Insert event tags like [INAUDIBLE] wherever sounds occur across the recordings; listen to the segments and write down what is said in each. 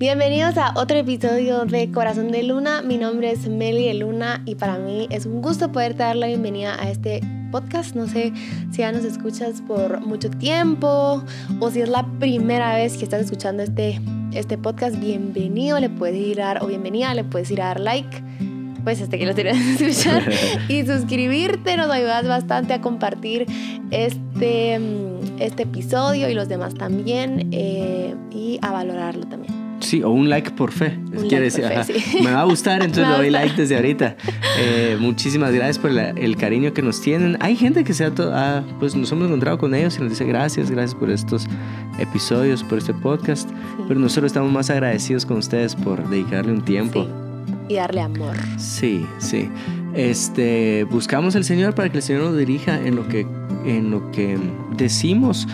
Bienvenidos a otro episodio de Corazón de Luna. Mi nombre es Meli de Luna y para mí es un gusto poder dar la bienvenida a este podcast. No sé si ya nos escuchas por mucho tiempo o si es la primera vez que estás escuchando este, este podcast. Bienvenido, le puedes ir a dar o bienvenida, le puedes ir a dar like. Pues hasta que lo tienes que escuchar [LAUGHS] y suscribirte, nos ayudas bastante a compartir este, este episodio y los demás también eh, y a valorarlo también. Sí, o un like por fe. Quiere decir, me va a gustar, [LAUGHS] entonces le doy like desde ahorita. Eh, muchísimas gracias por el cariño que nos tienen. Hay gente que se ha, ah, pues nos hemos encontrado con ellos y nos dice gracias, gracias por estos episodios, por este podcast. Pero nosotros estamos más agradecidos con ustedes por dedicarle un tiempo. Y darle amor. Sí, sí. Este, buscamos al Señor para que el Señor nos dirija en lo que, en lo que decimos.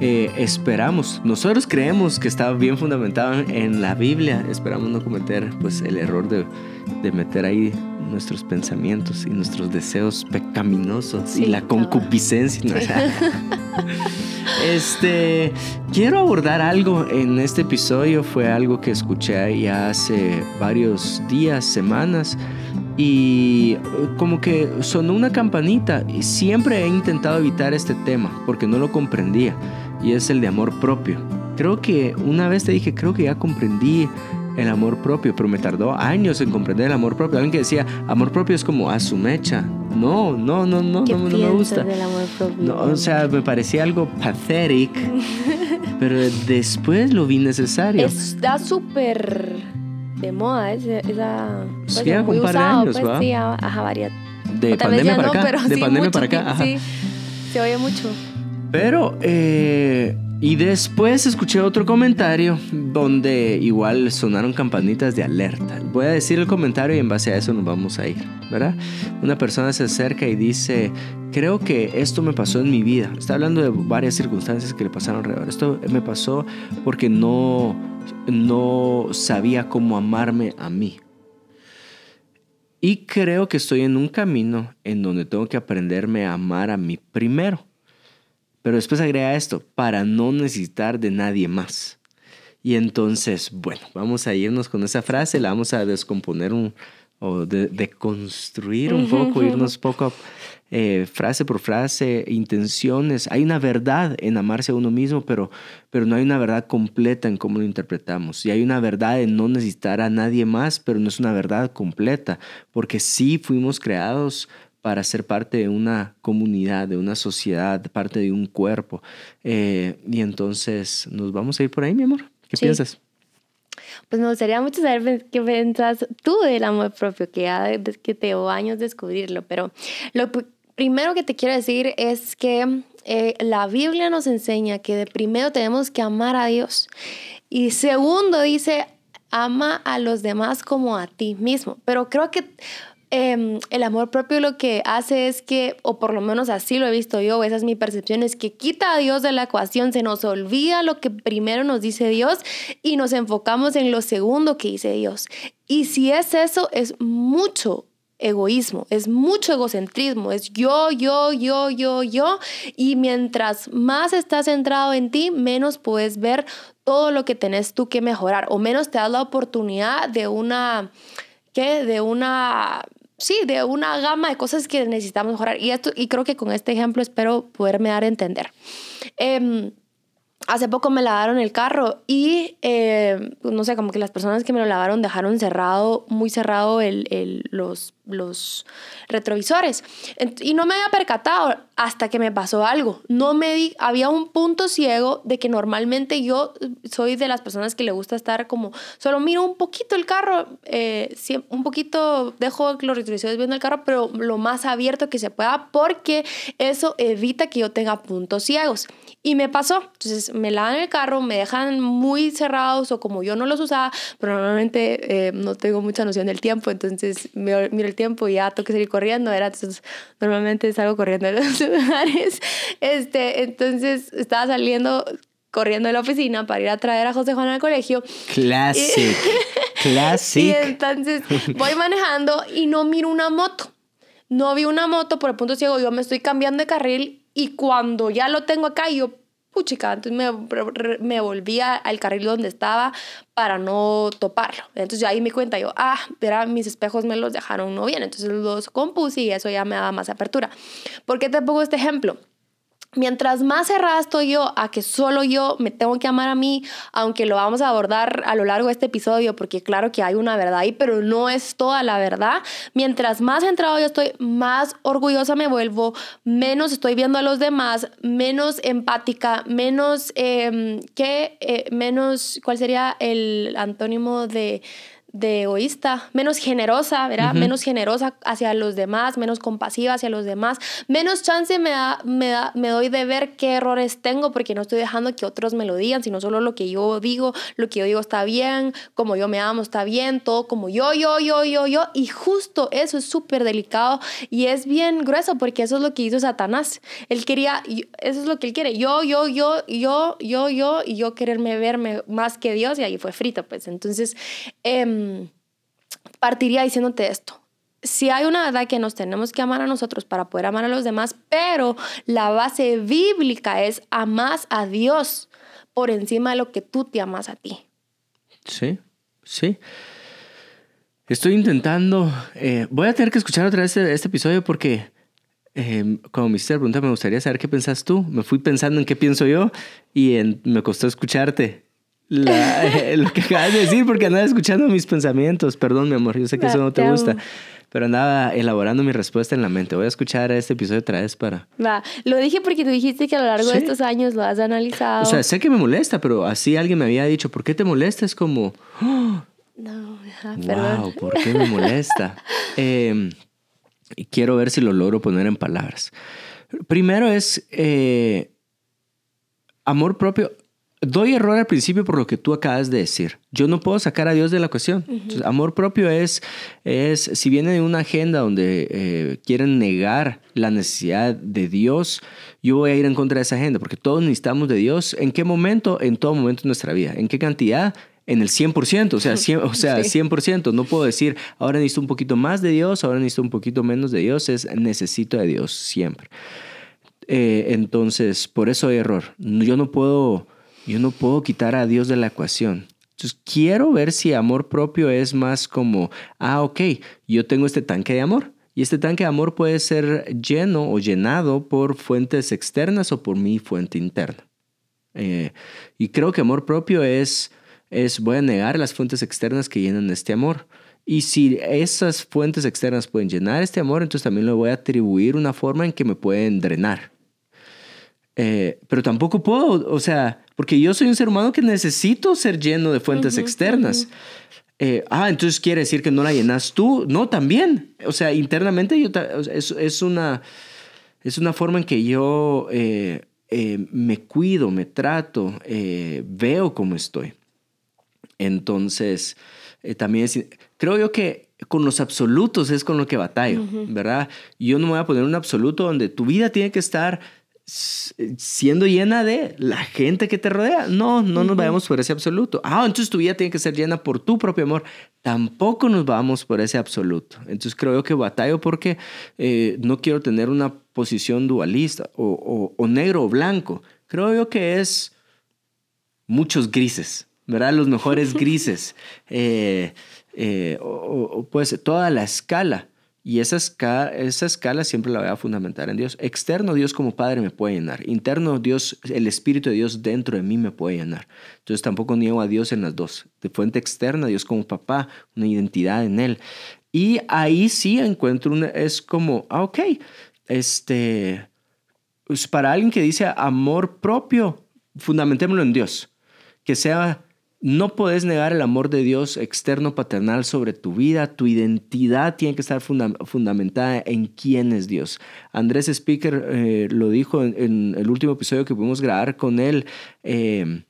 Eh, esperamos, nosotros creemos que está bien fundamentado en la Biblia, esperamos no cometer pues el error de, de meter ahí nuestros pensamientos y nuestros deseos pecaminosos y la concupiscencia. [LAUGHS] este, quiero abordar algo en este episodio, fue algo que escuché ya hace varios días, semanas y como que sonó una campanita y siempre he intentado evitar este tema porque no lo comprendía y es el de amor propio. Creo que una vez te dije, creo que ya comprendí el amor propio, pero me tardó años en comprender el amor propio. Alguien que decía, amor propio es como a su mecha. No, no, no, no, no, no, me gusta. Del amor propio? No, o sea, me parecía algo pathetic, [LAUGHS] pero después lo vi necesario. Está súper de moda esa... Pues, sí, un par de años, pues, Sí, ajá, varias. De pandemia para acá. de pandemia para acá, ajá. Sí, se oye mucho. Pero, eh, y después escuché otro comentario donde igual sonaron campanitas de alerta. Voy a decir el comentario y en base a eso nos vamos a ir, ¿verdad? Una persona se acerca y dice, creo que esto me pasó en mi vida. Está hablando de varias circunstancias que le pasaron alrededor. Esto me pasó porque no, no sabía cómo amarme a mí. Y creo que estoy en un camino en donde tengo que aprenderme a amar a mí primero. Pero después agrega esto, para no necesitar de nadie más. Y entonces, bueno, vamos a irnos con esa frase, la vamos a descomponer un, o de, construir un poco, irnos poco eh, frase por frase, intenciones. Hay una verdad en amarse a uno mismo, pero, pero no hay una verdad completa en cómo lo interpretamos. Y hay una verdad en no necesitar a nadie más, pero no es una verdad completa, porque sí fuimos creados para ser parte de una comunidad, de una sociedad, parte de un cuerpo. Eh, y entonces nos vamos a ir por ahí, mi amor. ¿Qué piensas? Pues me gustaría mucho saber qué piensas tú del amor propio, que ya que te llevo años descubrirlo, pero lo primero que te quiero decir es que eh, la Biblia nos enseña que de primero tenemos que amar a Dios y segundo dice ama a los demás como a ti mismo, pero creo que Em, el amor propio lo que hace es que, o por lo menos así lo he visto yo, esa es mi percepción, es que quita a Dios de la ecuación, se nos olvida lo que primero nos dice Dios y nos enfocamos en lo segundo que dice Dios. Y si es eso, es mucho egoísmo, es mucho egocentrismo, es yo, yo, yo, yo, yo. Y mientras más estás centrado en ti, menos puedes ver todo lo que tenés tú que mejorar o menos te das la oportunidad de una, ¿qué? De una sí, de una gama de cosas que necesitamos mejorar. Y, esto, y creo que con este ejemplo espero poderme dar a entender. Em, hace poco me lavaron el carro y em, no sé, como que las personas que me lo lavaron dejaron cerrado, muy cerrado el, el, los los retrovisores. Y no me había percatado hasta que me pasó algo. No me di, había un punto ciego de que normalmente yo soy de las personas que le gusta estar como, solo miro un poquito el carro, eh, un poquito dejo los retrovisores viendo el carro, pero lo más abierto que se pueda porque eso evita que yo tenga puntos ciegos. Y me pasó. Entonces me lavan el carro, me dejan muy cerrados o como yo no los usaba, pero normalmente eh, no tengo mucha noción del tiempo, entonces miro el tiempo y ya tengo que salir corriendo, era Entonces, normalmente salgo corriendo [LAUGHS] los lugares. Este, entonces, estaba saliendo corriendo de la oficina para ir a traer a José Juan al colegio. Classic. [LAUGHS] Classic. Y entonces voy manejando y no miro una moto. No vi una moto por el punto ciego, yo me estoy cambiando de carril y cuando ya lo tengo acá, yo puchica, entonces me, me volví al carril donde estaba para no toparlo. Entonces ya ahí me cuenta yo, ah, verá, mis espejos me los dejaron no bien, entonces los compuse y eso ya me daba más apertura. ¿Por qué te pongo este ejemplo? Mientras más cerrada estoy yo a que solo yo me tengo que amar a mí, aunque lo vamos a abordar a lo largo de este episodio, porque claro que hay una verdad ahí, pero no es toda la verdad. Mientras más centrado yo estoy, más orgullosa me vuelvo, menos estoy viendo a los demás, menos empática, menos, ¿qué? Eh, menos, ¿cuál sería el antónimo de de egoísta, menos generosa, ¿verdad? Menos generosa hacia los demás, menos compasiva hacia los demás, menos chance me, da, me, da, me doy de ver qué errores tengo porque no estoy dejando que otros me lo digan, sino solo lo que yo digo, lo que yo digo está bien, como yo me amo está bien, todo como yo, yo, yo, yo, yo. Y justo eso es súper delicado y es bien grueso porque eso es lo que hizo Satanás. Él quería, eso es lo que él quiere, yo, yo, yo, yo, yo, yo, y yo quererme verme más que Dios y ahí fue frito, pues. Entonces, eh, partiría diciéndote esto. Si hay una verdad que nos tenemos que amar a nosotros para poder amar a los demás, pero la base bíblica es amas a Dios por encima de lo que tú te amas a ti. Sí, sí. Estoy intentando, eh, voy a tener que escuchar otra vez este, este episodio porque eh, como me hiciste la pregunta, me gustaría saber qué pensas tú. Me fui pensando en qué pienso yo y me costó escucharte. [LAUGHS] Eh, lo que acabas de decir porque andaba escuchando mis pensamientos. Perdón, mi amor, yo sé que eso no te gusta. Pero andaba elaborando mi respuesta en la mente. Voy a escuchar este episodio otra vez para... Va, lo dije porque tú dijiste que a lo largo de estos años lo has analizado. O sea, sé que me molesta, pero así alguien me había dicho, ¿por qué te molesta? Es como... No, perdón. Wow, ¿por qué me molesta? [LAUGHS] eh, y quiero ver si lo logro poner en palabras. Primero es eh, amor propio doy error al principio por lo que tú acabas de decir. Yo no puedo sacar a Dios de la cuestión. amor propio es, es, si viene de una agenda donde eh, quieren negar la necesidad de Dios, yo voy a ir en contra de esa agenda, porque todos necesitamos de Dios. ¿En qué momento? En todo momento de nuestra vida. ¿En qué cantidad? En el 100%, o sea, [LAUGHS] 100, o sea, 100%. No puedo decir, ahora necesito un poquito más de Dios, ahora necesito un poquito menos de Dios. Es necesito de Dios siempre. Eh, entonces, por eso hay error. Yo no puedo yo no puedo quitar a Dios de la ecuación. Entonces, quiero ver si amor propio es más como, ah, ok, yo tengo este tanque de amor. Y este tanque de amor puede ser lleno o llenado por fuentes externas o por mi fuente interna. Eh, y creo que amor propio es, es, voy a negar las fuentes externas que llenan este amor. Y si esas fuentes externas pueden llenar este amor, entonces también le voy a atribuir una forma en que me pueden drenar. Eh, pero tampoco puedo, o sea, porque yo soy un ser humano que necesito ser lleno de fuentes externas. Eh, ah, entonces quiere decir que no la llenas tú. No, también. O sea, internamente yo, es, es, una, es una forma en que yo eh, me cuido, me trato, veo cómo estoy. Entonces, también creo yo que con los absolutos es con lo que batallo, ¿verdad? Yo no me voy a poner un absoluto donde tu vida tiene que estar siendo llena de la gente que te rodea. No, no nos vayamos por ese absoluto. Ah, entonces tu vida tiene que ser llena por tu propio amor. Tampoco nos vamos por ese absoluto. Entonces creo que batallo porque eh, no quiero tener una posición dualista o, negro o blanco. Creo yo que es muchos grises, ¿verdad? Los mejores [LAUGHS] grises. Eh, eh, o, pues toda la escala. Y esa escala, esa escala siempre la voy a fundamentar en Dios. Externo, Dios como Padre me puede llenar. Interno, Dios, el Espíritu de Dios dentro de mí me puede llenar. Entonces tampoco niego a Dios en las dos. De fuente externa, Dios como papá, una identidad en Él. Y ahí sí encuentro una, es como, ah, ok, este, pues para alguien que dice amor propio, fundamentémoslo en Dios. Que sea no puedes negar el amor de Dios externo paternal sobre tu vida. Tu identidad tiene que estar fundamentada en quién es Dios. Andrés Speaker eh, lo dijo en, el último episodio que pudimos grabar con él. Eh,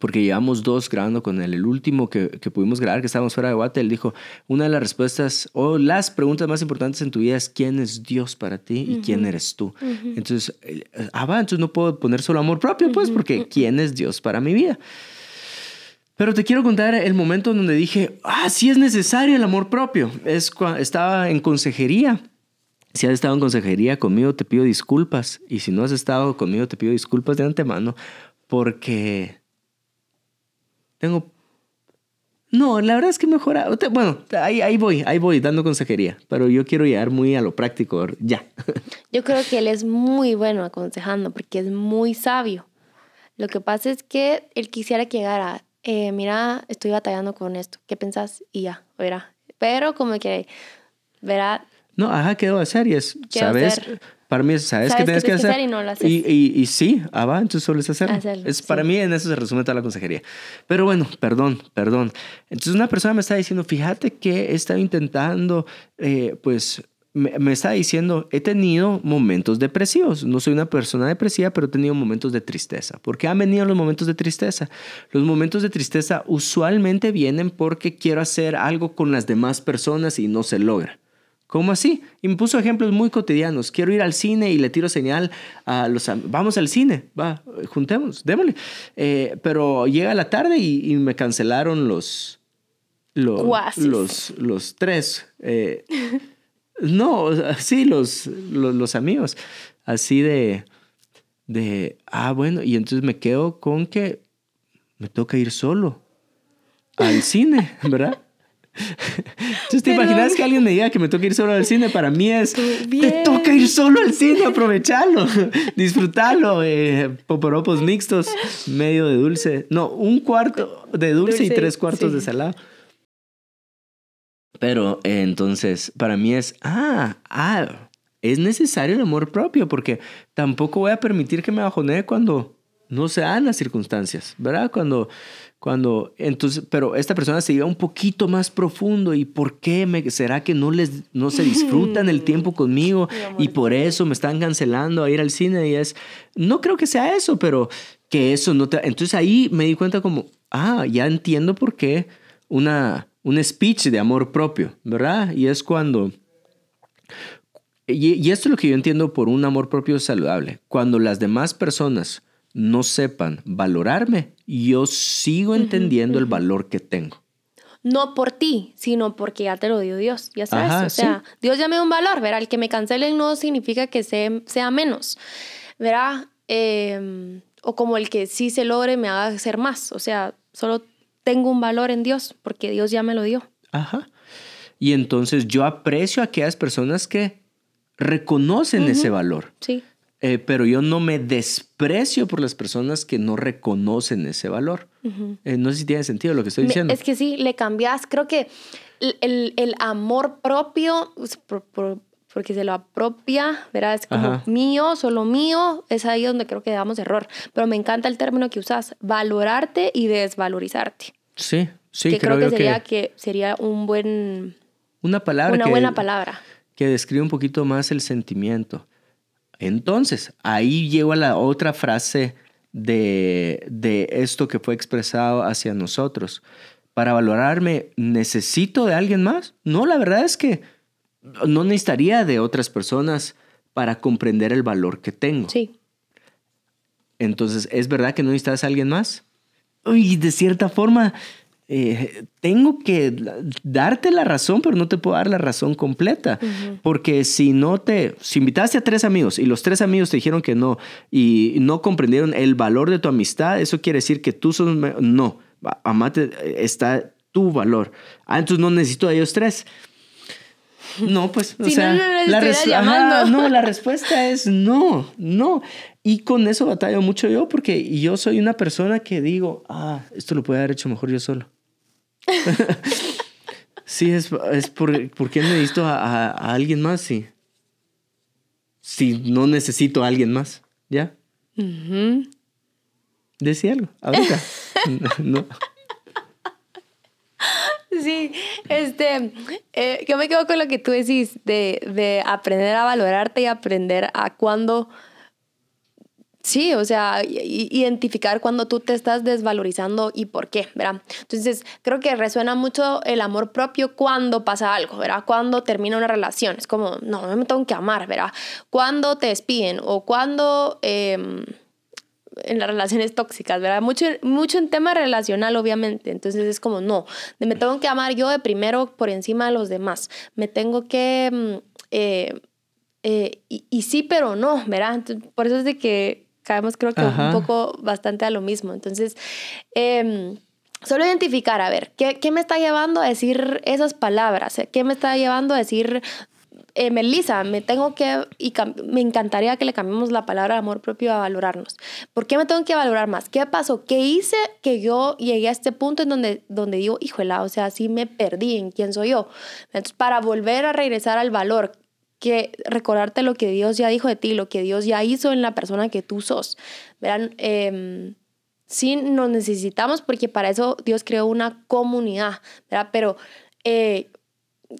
porque llevamos dos grabando con él. El último que, pudimos grabar, que estábamos fuera de Guate, él dijo, una de las respuestas o las preguntas más importantes en tu vida es quién es Dios para ti y quién eres tú. Entonces, ah, va, entonces no puedo poner solo amor propio, pues, porque quién es Dios para mi vida. Pero te quiero contar el momento donde dije, ah, sí es necesario el amor propio. Es estaba en consejería. Si has estado en consejería conmigo, te pido disculpas. Y si no has estado conmigo, te pido disculpas de antemano porque tengo... No, la verdad es que mejora. Bueno, ahí, ahí voy, ahí voy dando consejería, pero yo quiero llegar muy a lo práctico, ya. [LAUGHS] Yo creo que él es muy bueno aconsejando porque es muy sabio. Lo que pasa es que él quisiera que llegara, eh, mira, estoy batallando con esto, ¿qué pensás? Y ya, verá. Pero como que, verá, no, ajá, ¿qué debo hacer? Y es, ¿sabes? Para mí, ¿sabes, qué tienes que, hacer? y, no lo haces. Y, y, sí, ah, va, entonces solo es hacerlo. es, Para mí en eso se resume toda la consejería. Pero bueno, perdón, perdón. Entonces una persona me está diciendo, fíjate que he estado intentando, eh, pues me, me, está diciendo, he tenido momentos depresivos. No soy una persona depresiva, pero he tenido momentos de tristeza. ¿Por qué han venido los momentos de tristeza? Los momentos de tristeza usualmente vienen porque quiero hacer algo con las demás personas y no se logra. ¿Cómo así? Y me puso ejemplos muy cotidianos. Quiero ir al cine y le tiro señal a los... Vamos al cine, va, juntemos, démosle. Eh, pero llega la tarde y, me cancelaron los... Los, los, los, tres. Eh, [LAUGHS] no, sí, los, los, los, amigos. Así de, de... Ah, bueno, y entonces me quedo con que me toca ir solo al [LAUGHS] cine, ¿verdad? Entonces, ¿te imaginas que [LAUGHS] alguien me diga que me toca ir solo al cine? Para mí es, te toca ir solo al cine, [LAUGHS] aprovecharlo, disfrutarlo. Eh, poporopos mixtos, medio de dulce. No, un cuarto de dulce, y tres cuartos de salado. Pero eh, entonces, para mí es, ah, ah, es necesario el amor propio porque tampoco voy a permitir que me bajonee cuando no se dan las circunstancias, ¿verdad? Cuando cuando, entonces, pero esta persona se iba un poquito más profundo y ¿por qué me, será que no les, no se disfrutan el [LAUGHS] tiempo conmigo y por eso me están cancelando a ir al cine? Y es, no creo que sea eso, pero que eso no te, entonces ahí me di cuenta como, ah, ya entiendo por qué una, un speech de amor propio, ¿verdad? Y es cuando, y, y esto es lo que yo entiendo por un amor propio saludable, cuando las demás personas no sepan valorarme, yo sigo entendiendo el valor que tengo. No por ti, sino porque ya te lo dio Dios, ya sabes. o sea, Dios ya me dio un valor, ¿verdad? El que me cancelen no significa que sea, sea menos, ¿verdad? Em, o como el que sí se logre me haga ser más. O sea, solo tengo un valor en Dios porque Dios ya me lo dio. Ajá. Y entonces yo aprecio a aquellas personas que reconocen ese valor. Sí. Eh, pero yo no me desprecio por las personas que no reconocen ese valor. Eh, no sé si tiene sentido lo que estoy diciendo. Es que sí, le cambias. Creo que el, el, amor propio, pues, porque se lo apropia, ¿verdad? Es como mío, solo mío, es ahí donde creo que damos error. Pero me encanta el término que usas, valorarte y desvalorizarte. Sí, sí. Que creo, que sería, que... sería un buen... Una palabra. Una buena palabra. Que describe un poquito más el sentimiento. Entonces, ahí llego a la otra frase de, de esto que fue expresado hacia nosotros. Para valorarme, ¿necesito de alguien más? No, la verdad es que no necesitaría de otras personas para comprender el valor que tengo. Sí. Entonces, ¿es verdad que no necesitas a alguien más? Y de cierta forma, eh, tengo que darte la razón, pero no te puedo dar la razón completa. Porque si no te, si invitaste a tres amigos y los tres amigos te dijeron que no y no comprendieron el valor de tu amistad, eso quiere decir que tú sos, no, amate, está tu valor. Ah, entonces no necesito a ellos tres. No, pues, o sea, la, no, la respuesta es no, no. Y con eso batallo mucho yo porque yo soy una persona que digo, ah, esto lo puede haber hecho mejor yo solo. [LAUGHS] sí, es, es por, ¿por qué necesito a, a, alguien más si, si no necesito a alguien más? ¿Ya? Decía algo, ahorita. [LAUGHS] no. Sí, este, eh, yo me quedo con lo que tú decís de, de aprender a valorarte y aprender a cuándo Sí, o sea, identificar cuando tú te estás desvalorizando y por qué, ¿verdad? Entonces, creo que resuena mucho el amor propio cuando pasa algo, ¿verdad? Cuando termina una relación. Es como, no, no me tengo que amar, ¿verdad? Cuando te despiden o cuando... Em, en las relaciones tóxicas, ¿verdad? Mucho, mucho en tema relacional, obviamente. Entonces es como, no, me tengo que amar yo de primero por encima de los demás. Me tengo que mm, eh, eh, y, sí, pero no, ¿verdad? por eso es de que caemos creo que un poco bastante a lo mismo. Entonces, eh, solo identificar, a ver, ¿qué, ¿qué, me está llevando a decir esas palabras? ¿Qué me está llevando a decir, eh, Melissa, me tengo que, y me encantaría que le cambiemos la palabra amor propio a valorarnos. ¿Por qué me tengo que valorar más? ¿Qué pasó? ¿Qué hice que yo llegué a este punto en donde, donde digo, híjole, o sea, sí me perdí en quién soy yo? Entonces, para volver a regresar al valor, que recordarte lo que Dios ya dijo de ti, lo que Dios ya hizo en la persona que tú sos. Verán, eh, sí nos necesitamos porque para eso Dios creó una comunidad, ¿verdad? Pero eh,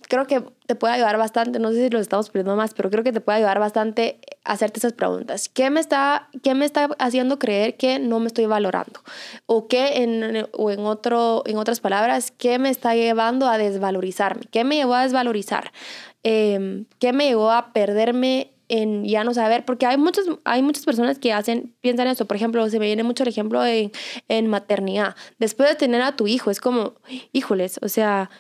creo que te puede ayudar bastante, no sé si lo estamos perdiendo más, pero creo que te puede ayudar bastante hacerte esas preguntas. ¿Qué me está, qué me está haciendo creer que no me estoy valorando? ¿O qué, en, o en, otro, en otras palabras, qué me está llevando a desvalorizarme? ¿Qué me llevó a desvalorizar? Eh, ¿Qué me llevó a perderme en ya no saber, porque hay muchas, hay muchas personas que hacen, piensan eso, por ejemplo, se me viene mucho el ejemplo en, en maternidad, después de tener a tu hijo, es como, híjoles, o sea,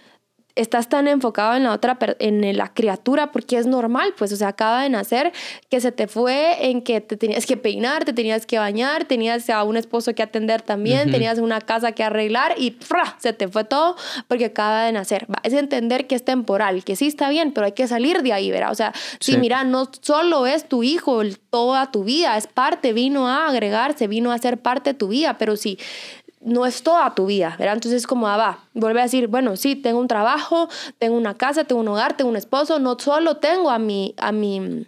estás tan enfocado en la otra, en la criatura, porque es normal, pues, o sea, acaba de nacer, que se te fue en que te tenías que peinar, te tenías que bañar, tenías a un esposo que atender también, tenías una casa que arreglar y ¡fra! se te fue todo porque acaba de nacer. Es entender que es temporal, que sí está bien, pero hay que salir de ahí, ¿verdad? O sea, si mira, no solo es tu hijo toda tu vida, es parte, vino a agregarse, vino a ser parte de tu vida, pero si no es toda tu vida, ¿verdad? Entonces como, ah, va, vuelve a decir, bueno, sí, tengo un trabajo, tengo una casa, tengo un hogar, tengo un esposo, no solo tengo a mi, a mi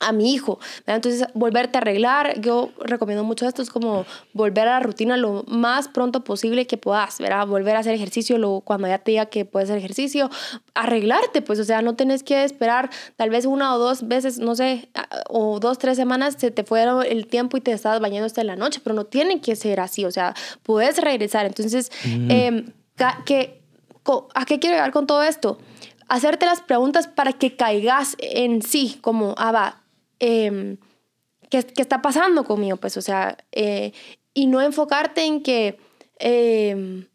a mi hijo. Entonces, volverte a arreglar, yo recomiendo mucho esto, es como volver a la rutina lo más pronto posible que puedas, ¿verdad? Volver a hacer ejercicio lo, cuando ya te diga que puedes hacer ejercicio, arreglarte, pues, o sea, no tienes que esperar tal vez una o dos veces, no sé, o dos, tres semanas se te fue el tiempo y te estás bañando hasta la noche, pero no tiene que ser así, o sea, puedes regresar. Entonces, em, que, ¿a qué quiero llegar con todo esto? hacerte las preguntas para que caigas en sí, como, ah, va, eh, ¿qué, ¿qué, está pasando conmigo? Pues, o sea, eh, y no enfocarte en que eh,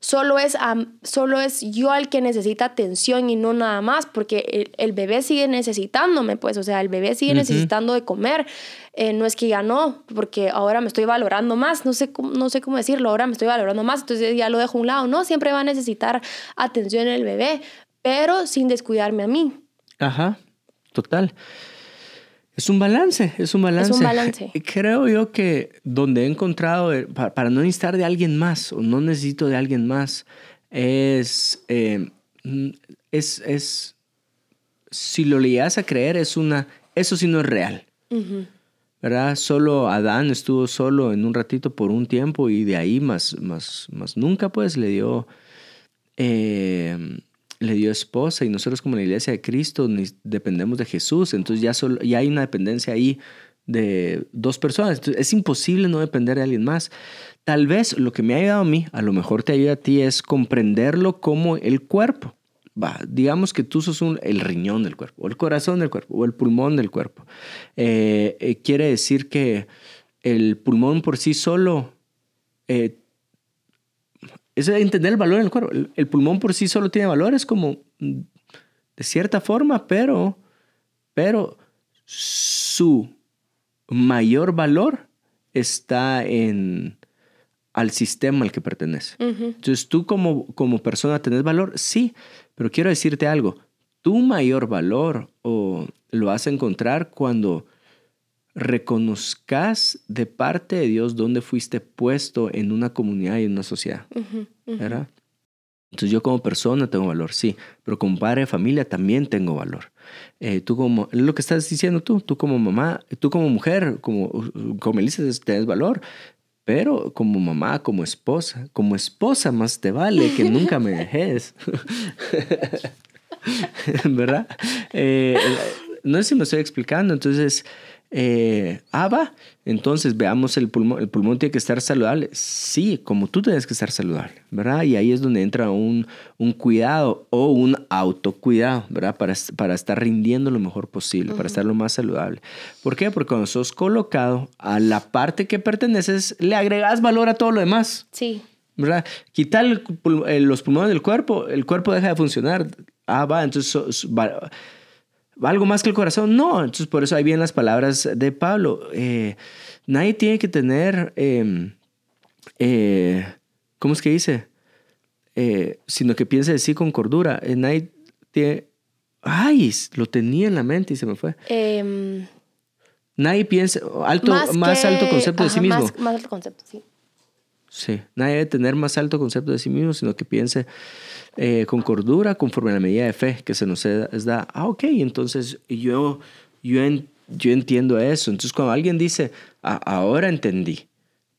solo, es, solo es yo el que necesita atención y no nada más, porque el, bebé sigue necesitándome, pues, o sea, el bebé sigue necesitando de comer. Eh, no es que ya no, porque ahora me estoy valorando más, no sé, cómo, no sé cómo decirlo, ahora me estoy valorando más, entonces ya lo dejo a un lado. No, siempre va a necesitar atención el bebé, pero sin descuidarme a mí. Ajá, total. Es un balance, es un balance. Es un balance. Creo yo que donde he encontrado, eh, para, no necesitar de alguien más o no necesito de alguien más, es, eh, es, es, si lo llegas a creer, es una, eso sí no es real. ¿Verdad? Solo Adán estuvo solo en un ratito por un tiempo y de ahí más, más, más nunca pues le dio... Eh, esposa y nosotros como la iglesia de Cristo dependemos de Jesús, entonces ya, solo, ya hay una dependencia ahí de dos personas, es imposible no depender de alguien más. Tal vez lo que me ha ayudado a mí, a lo mejor te ayuda a ti, es comprenderlo como el cuerpo. Va, digamos que tú sos un, el riñón del cuerpo, o el corazón del cuerpo, o el pulmón del cuerpo. Eh, eh, quiere decir que el pulmón por sí solo eh, es entender el valor en el cuerpo. El, pulmón por sí solo tiene valores como mm, de cierta forma, pero, pero su mayor valor está en al sistema al que pertenece. Entonces tú como, como persona tenés valor, sí, pero quiero decirte algo, tu mayor valor o lo vas a encontrar cuando reconozcas de parte de Dios dónde fuiste puesto en una comunidad y en una sociedad. ¿Verdad? Entonces yo como persona tengo valor, sí, pero como padre de familia también tengo valor. Eh, tú como, lo que estás diciendo tú, tú como mamá, tú como mujer, como, como Elisa, tienes valor, pero como mamá, como esposa, como esposa más te vale que nunca me dejes. [LAUGHS] ¿Verdad? Eh, no sé si me estoy explicando, entonces eh, ah, va, entonces veamos el pulmón, el pulmón tiene que estar saludable. Sí, como tú tienes que estar saludable, ¿verdad? Y ahí es donde entra un, un cuidado o un autocuidado, ¿verdad? Para, para estar rindiendo lo mejor posible, para estar lo más saludable. ¿Por qué? Porque cuando sos colocado a la parte que perteneces, le agregas valor a todo lo demás. Sí. ¿Verdad? Quitar los pulmones del cuerpo, el cuerpo deja de funcionar. Ah, va, entonces algo más que el corazón. No, entonces por eso ahí vienen las palabras de Pablo. Eh, nadie tiene que tener, em, eh, ¿cómo es que dice? Eh, sino que piense de sí con cordura. nadie tiene, ay, lo tenía en la mente y se me fue. Em, nadie piensa, alto, más, alto concepto de sí mismo. Más, más alto concepto, sí. Sí, nadie debe tener más alto concepto de sí mismo, sino que piense eh, con cordura conforme a la medida de fe que se nos da. Ah, ok, entonces yo, yo, yo entiendo eso. Entonces cuando alguien dice, ah, ahora entendí,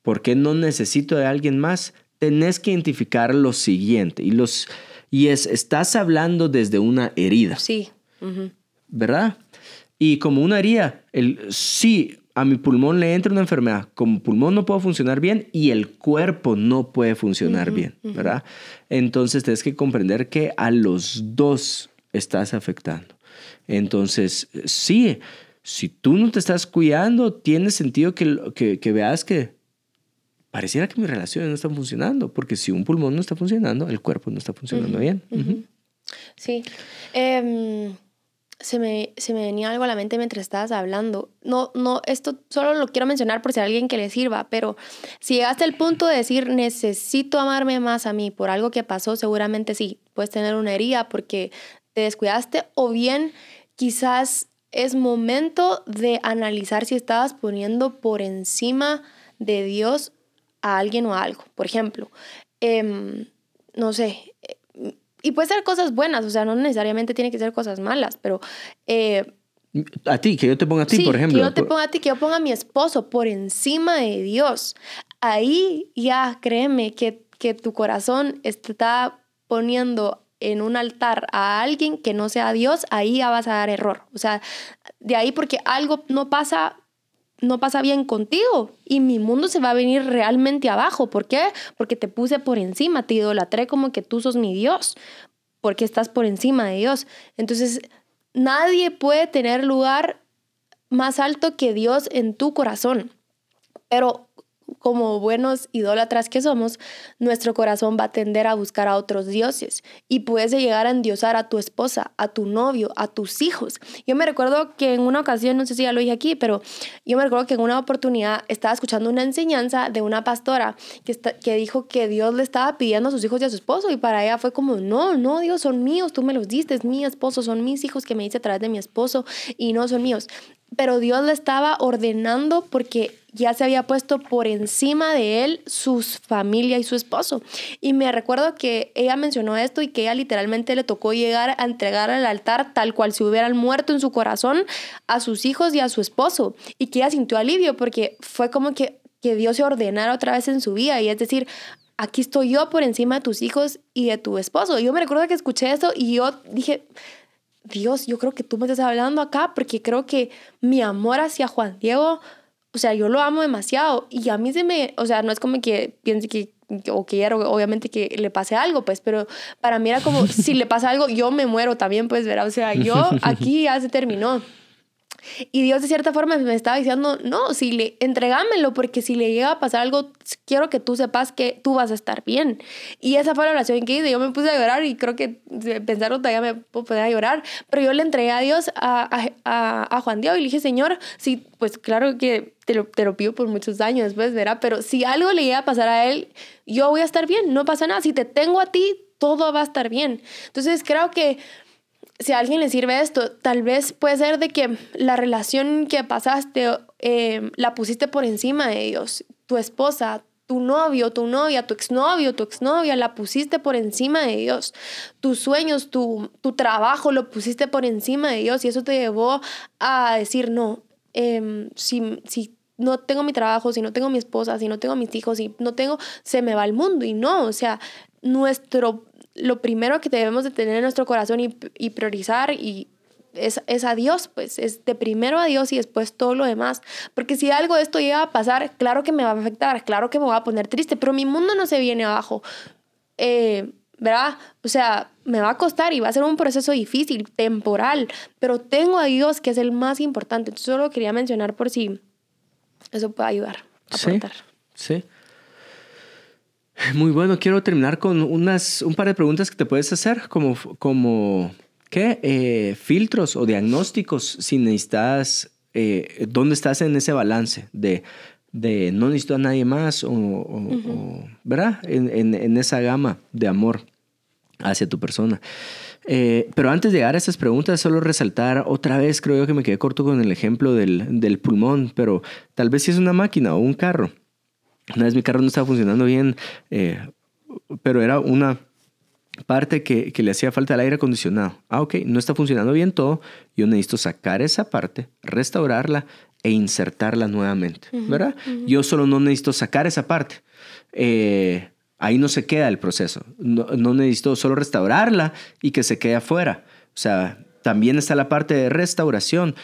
¿por qué no necesito de alguien más? Tenés que identificar lo siguiente. Y, los, y es, estás hablando desde una herida. Sí. ¿Verdad? Y como una herida, el, sí, a mi pulmón le entra una enfermedad, como pulmón no puedo funcionar bien y el cuerpo no puede funcionar bien, ¿verdad? Entonces tienes que comprender que a los dos estás afectando. Entonces, sí, si tú no te estás cuidando, tiene sentido que, que, veas que pareciera que mis relaciones no están funcionando, porque si un pulmón no está funcionando, el cuerpo no está funcionando bien. Sí. Eh, se me, se me venía algo a la mente mientras estabas hablando. No, no, esto solo lo quiero mencionar por si a alguien que le sirva, pero si llegaste al punto de decir necesito amarme más a mí por algo que pasó, seguramente sí, puedes tener una herida porque te descuidaste o bien quizás es momento de analizar si estabas poniendo por encima de Dios a alguien o a algo. Por ejemplo, em, no sé, y puede ser cosas buenas, o sea, no necesariamente tiene que ser cosas malas, pero... Eh, a ti, que yo te ponga a ti, por ejemplo. Que yo te ponga a ti, que yo ponga a mi esposo por encima de Dios. Ahí ya créeme que, que tu corazón está poniendo en un altar a alguien que no sea Dios, ahí ya vas a dar error. O sea, de ahí porque algo no pasa no pasa bien contigo y mi mundo se va a venir realmente abajo. ¿Por qué? Porque te puse por encima, te idolatré como que tú sos mi Dios, porque estás por encima de Dios. Entonces, nadie puede tener lugar más alto que Dios en tu corazón. Pero como buenos idólatras que somos, nuestro corazón va a tender a buscar a otros dioses y puedes llegar a endiosar a tu esposa, a tu novio, a tus hijos. Yo me recuerdo que en una ocasión, no sé si ya lo dije aquí, pero yo me recuerdo que en una oportunidad estaba escuchando una enseñanza de una pastora que, que dijo que Dios le estaba pidiendo a sus hijos y a su esposo y para ella fue como, no, no, Dios, son míos, tú me los diste, es mi esposo, son mis hijos que me hice a través de mi esposo y no son míos pero Dios le estaba ordenando porque ya se había puesto por encima de él su familia y su esposo. Y me recuerdo que ella mencionó esto y que ella literalmente le tocó llegar a entregar al altar tal cual si hubieran muerto en su corazón a sus hijos y a su esposo. Y que ella sintió alivio porque fue como que, que Dios se ordenara otra vez en su vida. Y es decir, aquí estoy yo por encima de tus hijos y de tu esposo. Yo me recuerdo que escuché esto y yo dije, Dios, yo creo que tú me estás hablando acá porque creo que mi amor hacia Juan Diego, o sea, yo lo amo demasiado y a mí se me, o sea, no es como que piense que o quiero obviamente que le pase algo, pues, pero para mí era como, si le pasa algo, yo me muero también, pues, ¿verdad? O sea, yo [LAUGHS] aquí ya se terminó. Y Dios de cierta forma me estaba diciendo, no, si le, entregámelo, porque si le llega a pasar algo, quiero que tú sepas que tú vas a estar bien. Y esa fue la oración que hice. Yo me puse a llorar y creo que pensaron todavía me podía llorar, pero yo le entregué a Dios, a, a, a, Juan Diego, y le dije, Señor, sí, pues claro que te lo, te lo pido por muchos años después, ¿verdad? Pero si algo le llega a pasar a él, yo voy a estar bien, no pasa nada. Si te tengo a ti, todo va a estar bien. Entonces creo que si a alguien le sirve esto, tal vez puede ser de que la relación que pasaste eh, la pusiste por encima de Dios. Tu esposa, tu novio, tu novia, tu exnovio, tu exnovia, la pusiste por encima de Dios. Tus sueños, tu, tu trabajo lo pusiste por encima de Dios y eso te llevó a decir, no, em, si, si no tengo mi trabajo, si no tengo mi esposa, si no tengo mis hijos, si no tengo, se me va el mundo. Y no, o sea, nuestro lo primero que debemos de tener en nuestro corazón y, priorizar y es, es, a Dios, pues es de primero a Dios y después todo lo demás. Porque si algo de esto llega a pasar, claro que me va a afectar, claro que me va a poner triste, pero mi mundo no se viene abajo. Eh, ¿Verdad? O sea, me va a costar y va a ser un proceso difícil, temporal, pero tengo a Dios que es el más importante. Entonces solo quería mencionar por si eso puede ayudar, aportar. Sí, sí. [LAUGHS] Muy bueno, quiero terminar con unas, un par de preguntas que te puedes hacer como, como ¿qué? Eh, filtros o diagnósticos si necesitas, eh, dónde estás en ese balance de, de no necesito a nadie más o, ¿verdad? En, en, esa gama de amor hacia tu persona. Eh, pero antes de llegar a estas preguntas, solo resaltar otra vez, creo yo que me quedé corto con el ejemplo del, del pulmón, pero tal vez si es una máquina o un carro. Una vez mi carro no estaba funcionando bien, pero era una parte que, le hacía falta el aire acondicionado. Ah, ok, no está funcionando bien todo. Yo necesito sacar esa parte, restaurarla e insertarla nuevamente, ¿verdad? Yo solo no necesito sacar esa parte. Eh, ahí no se queda el proceso. No, no, necesito solo restaurarla y que se quede afuera. O sea, también está la parte de restauración,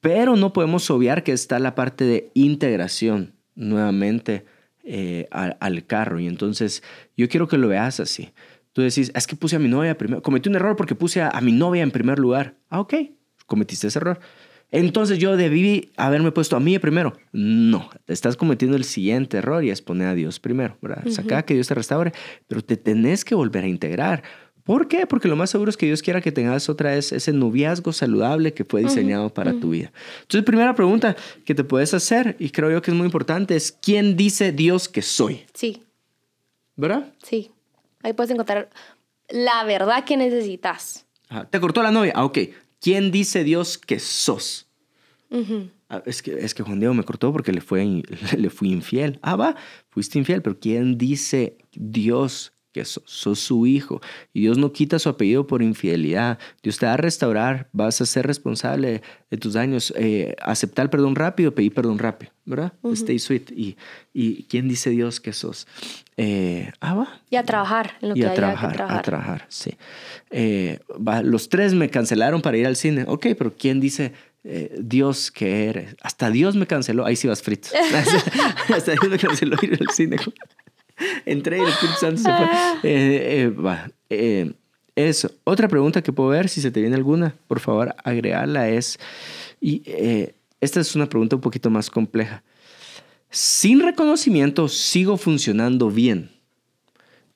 pero no podemos obviar que está la parte de integración nuevamente eh, al, carro. Y entonces yo quiero que lo veas así. Tú decís, es que puse a mi novia primero. Cometí un error porque puse a, mi novia en primer lugar. Ah, ok, cometiste ese error. Entonces yo debí haberme puesto a mí primero. No, estás cometiendo el siguiente error y es poner a Dios primero, ¿verdad? Saca que Dios te restaure, pero te tenés que volver a integrar. ¿Por qué? Porque lo más seguro es que Dios quiera que tengas otra vez ese noviazgo saludable que fue diseñado para tu vida. Entonces, primera pregunta que te puedes hacer, y creo yo que es muy importante, es ¿quién dice Dios que soy? Sí. ¿Verdad? Sí. Ahí puedes encontrar la verdad que necesitas. Te cortó la novia. Ah, ok. ¿Quién dice Dios que sos? Ah, es, que, es que Juan Diego me cortó porque le, fue, [LAUGHS] le fui infiel. Ah, va, fuiste infiel, pero ¿quién dice Dios que sos, su hijo. Y Dios no quita su apellido por infidelidad. Dios te va a restaurar, vas a ser responsable de tus daños. Eh, aceptar perdón rápido, pedir perdón rápido, ¿verdad? Stay sweet. Y, ¿Y quién dice Dios que sos? Eh, ah, va. Y a trabajar en lo y que a trabajar, que trabajar. A trabajar, sí. Eh, los tres me cancelaron para ir al cine. Ok, pero ¿quién dice Dios que eres? Hasta Dios me canceló. Ahí sí vas frito. [LAUGHS] Hasta Dios me canceló ir al cine. Entré y el Espíritu Santo se fue. Ah. Eh, eh, eh, eso. Otra pregunta que puedo ver, si se te viene alguna, por favor, agregarla es, y esta es una pregunta un poquito más compleja. Sin reconocimiento sigo funcionando bien.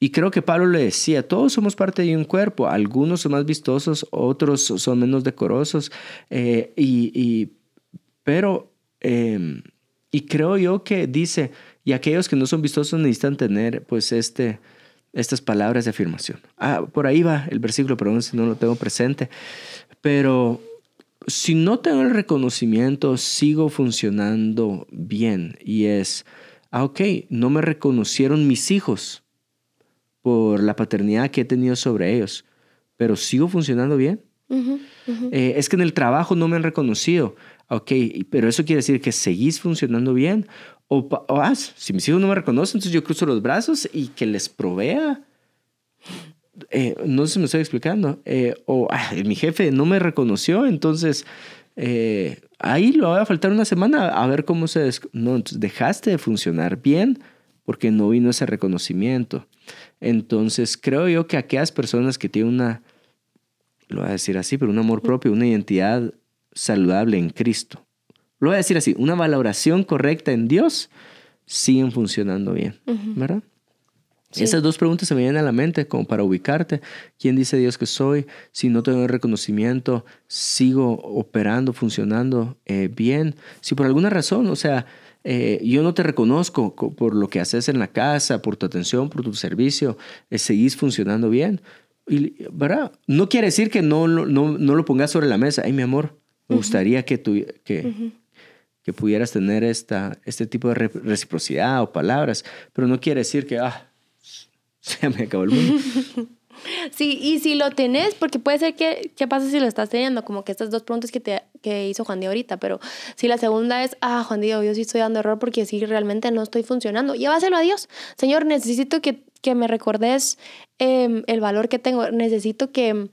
Y creo que Pablo le decía, todos somos parte de un cuerpo, algunos son más vistosos, otros son menos decorosos, y, pero, y creo yo que dice, y aquellos que no son vistosos necesitan tener pues este, estas palabras de afirmación. Ah, por ahí va el versículo, perdón si no lo tengo presente. Pero si no tengo el reconocimiento, sigo funcionando bien. Y es, ah, ok, no me reconocieron mis hijos por la paternidad que he tenido sobre ellos, pero sigo funcionando bien. Eh, es que en el trabajo no me han reconocido. Ok, pero eso quiere decir que seguís funcionando bien o, ah, si mis hijos no me reconocen, entonces yo cruzo los brazos y que les provea. Eh, no sé si me estoy explicando. Eh, o mi jefe no me reconoció, entonces eh, ahí lo va a faltar una semana a ver cómo se... No, entonces dejaste de funcionar bien porque no vino ese reconocimiento. Entonces creo yo que aquellas personas que tienen una, lo voy a decir así, pero un amor propio, una identidad saludable en Cristo, lo voy a decir así, una valoración correcta en Dios, siguen funcionando bien, ¿verdad? Esas dos preguntas se me vienen a la mente como para ubicarte. ¿Quién dice Dios que soy? Si no tengo reconocimiento, sigo operando, funcionando eh, bien. Si por alguna razón, o sea, eh, yo no te reconozco por lo que haces en la casa, por tu atención, por tu servicio, eh, seguís funcionando bien. Y, ¿verdad? No quiere decir que no, no, no, lo pongas sobre la mesa. Ay, mi amor, me gustaría que, tu, que, que pudieras tener esta, este tipo de reciprocidad o palabras, pero no quiere decir que, ah, [LAUGHS] se me acabó el mundo. [LAUGHS] Sí, y si lo tenés, porque puede ser que, ¿qué pasa si lo estás teniendo? Como que estas dos preguntas que, te, que hizo Juan Diego ahorita, pero si la segunda es, ah, Juan Diego, yo sí estoy dando error porque sí realmente no estoy funcionando, llévaselo a Dios. Señor, necesito que, que me recordes em, el valor que tengo, necesito que...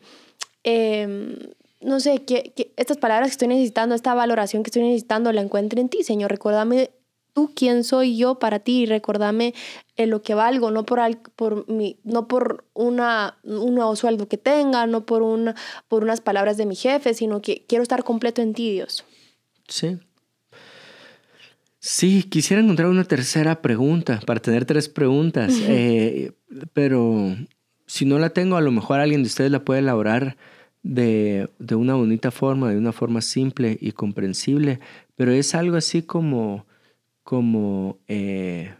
Eh, no sé, que, estas palabras que estoy necesitando, esta valoración que estoy necesitando, la encuentre en ti, Señor. Recuérdame tú quién soy yo para ti y recuérdame en eh, lo que valgo, no por, por, mi, no por una, un nuevo sueldo que tenga, no por, una, por unas palabras de mi jefe, sino que quiero estar completo en ti, Dios. Sí. Sí, quisiera encontrar una tercera pregunta para tener tres preguntas, eh, pero si no la tengo, a lo mejor alguien de ustedes la puede elaborar de, de, una bonita forma, de una forma simple y comprensible, pero es algo así como, como eh,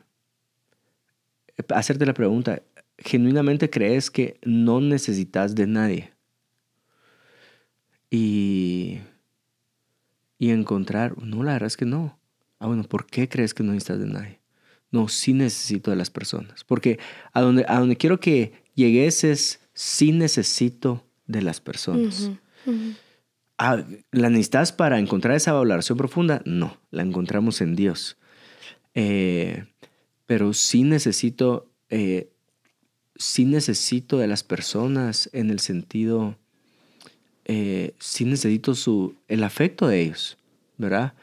hacerte la pregunta, ¿genuinamente crees que no necesitas de nadie? Y, y encontrar, no, la verdad es que no. Ah, bueno, ¿por qué crees que no necesitas de nadie? No, sí necesito de las personas. Porque a donde, a donde quiero que llegues es, sí necesito de las personas. Ah, ¿La necesitas para encontrar esa valoración profunda? No, la encontramos en Dios. Eh, pero sí necesito, eh, sí necesito de las personas en el sentido, eh, sí necesito su, el afecto de ellos, ¿verdad?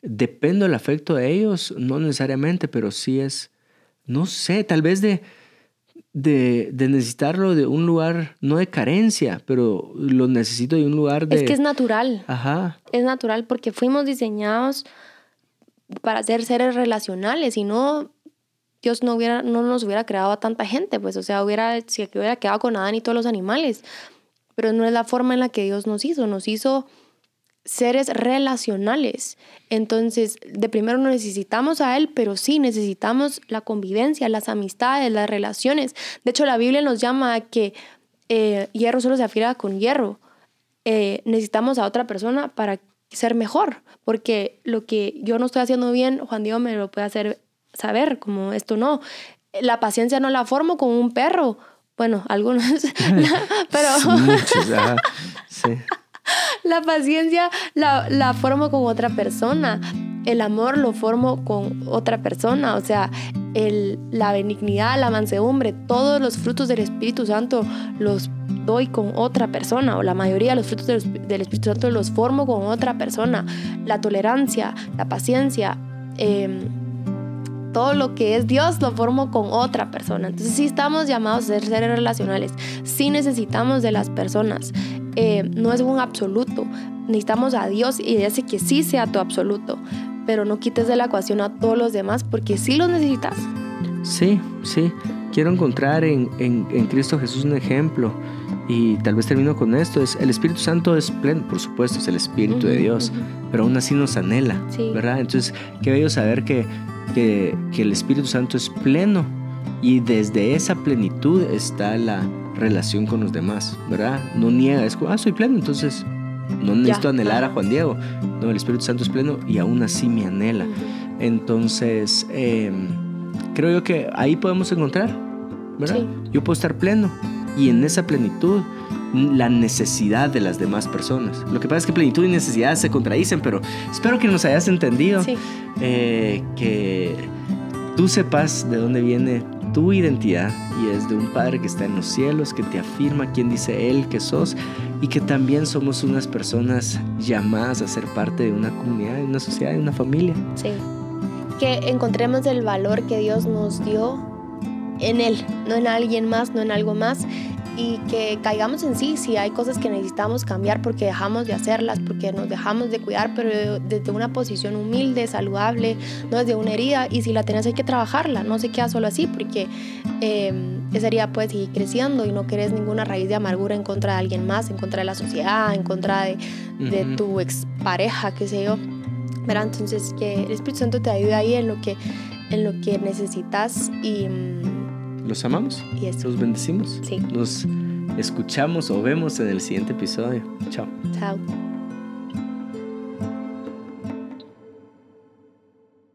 Dependo del afecto de ellos, no necesariamente, pero sí es, no sé, tal vez de, de, de, necesitarlo de un lugar, no de carencia, pero lo necesito de un lugar de... Es que es natural. Ajá. Es natural porque fuimos diseñados para ser seres relacionales y no... Dios no, hubiera, no nos hubiera creado a tanta gente, pues, o sea, hubiera, si hubiera quedado con Adán y todos los animales, pero no es la forma en la que Dios nos hizo, nos hizo seres relacionales. Entonces, de primero no necesitamos a Él, pero sí necesitamos la convivencia, las amistades, las relaciones. De hecho, la Biblia nos llama a que eh, hierro solo se afiera con hierro. Eh, necesitamos a otra persona para ser mejor, porque lo que yo no estoy haciendo bien, Juan Diego me lo puede hacer saber, como esto no. La paciencia no la formo con un perro. Bueno, algunos, [LAUGHS] [LAUGHS] pero... sí. [LAUGHS] La paciencia la, la formo con otra persona. El amor lo formo con otra persona. O sea, el, la benignidad, la mansedumbre, todos los frutos del Espíritu Santo los doy con otra persona. O la mayoría de los frutos del, Espíritu Santo los formo con otra persona. La tolerancia, la paciencia. Eh, todo lo que es Dios lo formo con otra persona. Entonces sí estamos llamados a ser seres relacionales, sí necesitamos de las personas, eh, no es un absoluto, necesitamos a Dios y hace que sí sea tu absoluto, pero no quites de la ecuación a todos los demás porque sí los necesitas. Sí, sí, quiero encontrar en, en, en Cristo Jesús un ejemplo. Y tal vez termino con esto, es el Espíritu Santo es pleno, por supuesto, es el Espíritu de Dios, pero aún así nos anhela, ¿verdad? Entonces, qué bello saber que que, el Espíritu Santo es pleno y desde esa plenitud está la relación con los demás, ¿verdad? No niega, es como, ah, soy pleno, entonces no necesito anhelar a Juan Diego. No, el Espíritu Santo es pleno y aún así me anhela. Entonces, em, creo yo que ahí podemos encontrar, ¿verdad? Yo puedo estar pleno y en esa plenitud la necesidad de las demás personas. Lo que pasa es que plenitud y necesidad se contradicen, pero espero que nos hayas entendido, eh, que tú sepas de dónde viene tu identidad y es de un Padre que está en los cielos, que te afirma quién dice Él que sos y que también somos unas personas llamadas a ser parte de una comunidad, de una sociedad, de una familia. Sí, que encontremos el valor que Dios nos dio en Él, no en alguien más, no en algo más y que caigamos en sí si hay cosas que necesitamos cambiar porque dejamos de hacerlas, porque nos dejamos de cuidar, pero desde una posición humilde, saludable, no desde una herida y si la tenés hay que trabajarla, no se queda solo así porque eh, esa herida puede seguir creciendo y no querés ninguna raíz de amargura en contra de alguien más, en contra de la sociedad, en contra de, de tu expareja, qué sé yo. ¿verdad? Entonces que el Espíritu Santo te ayude ahí en lo que, en lo que necesitas y... Los amamos. Y Los bendecimos. Sí. Nos escuchamos o vemos en el siguiente episodio. Chao. Chao.